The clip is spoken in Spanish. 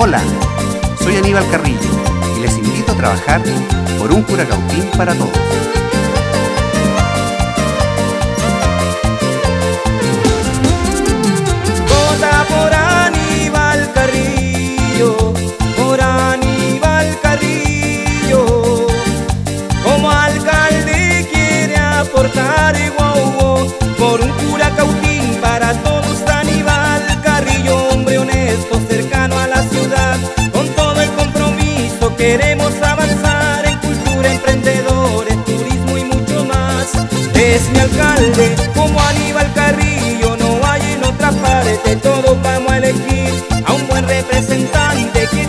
Hola, soy Aníbal Carrillo y les invito a trabajar por un Curacautín para todos. Vota por Aníbal Carrillo, por Aníbal Carrillo. Como alcalde quiere aportar Queremos avanzar en cultura, emprendedores, turismo y mucho más. Es mi alcalde, como Aníbal Carrillo, no hay en otra parte, todos vamos a elegir a un buen representante que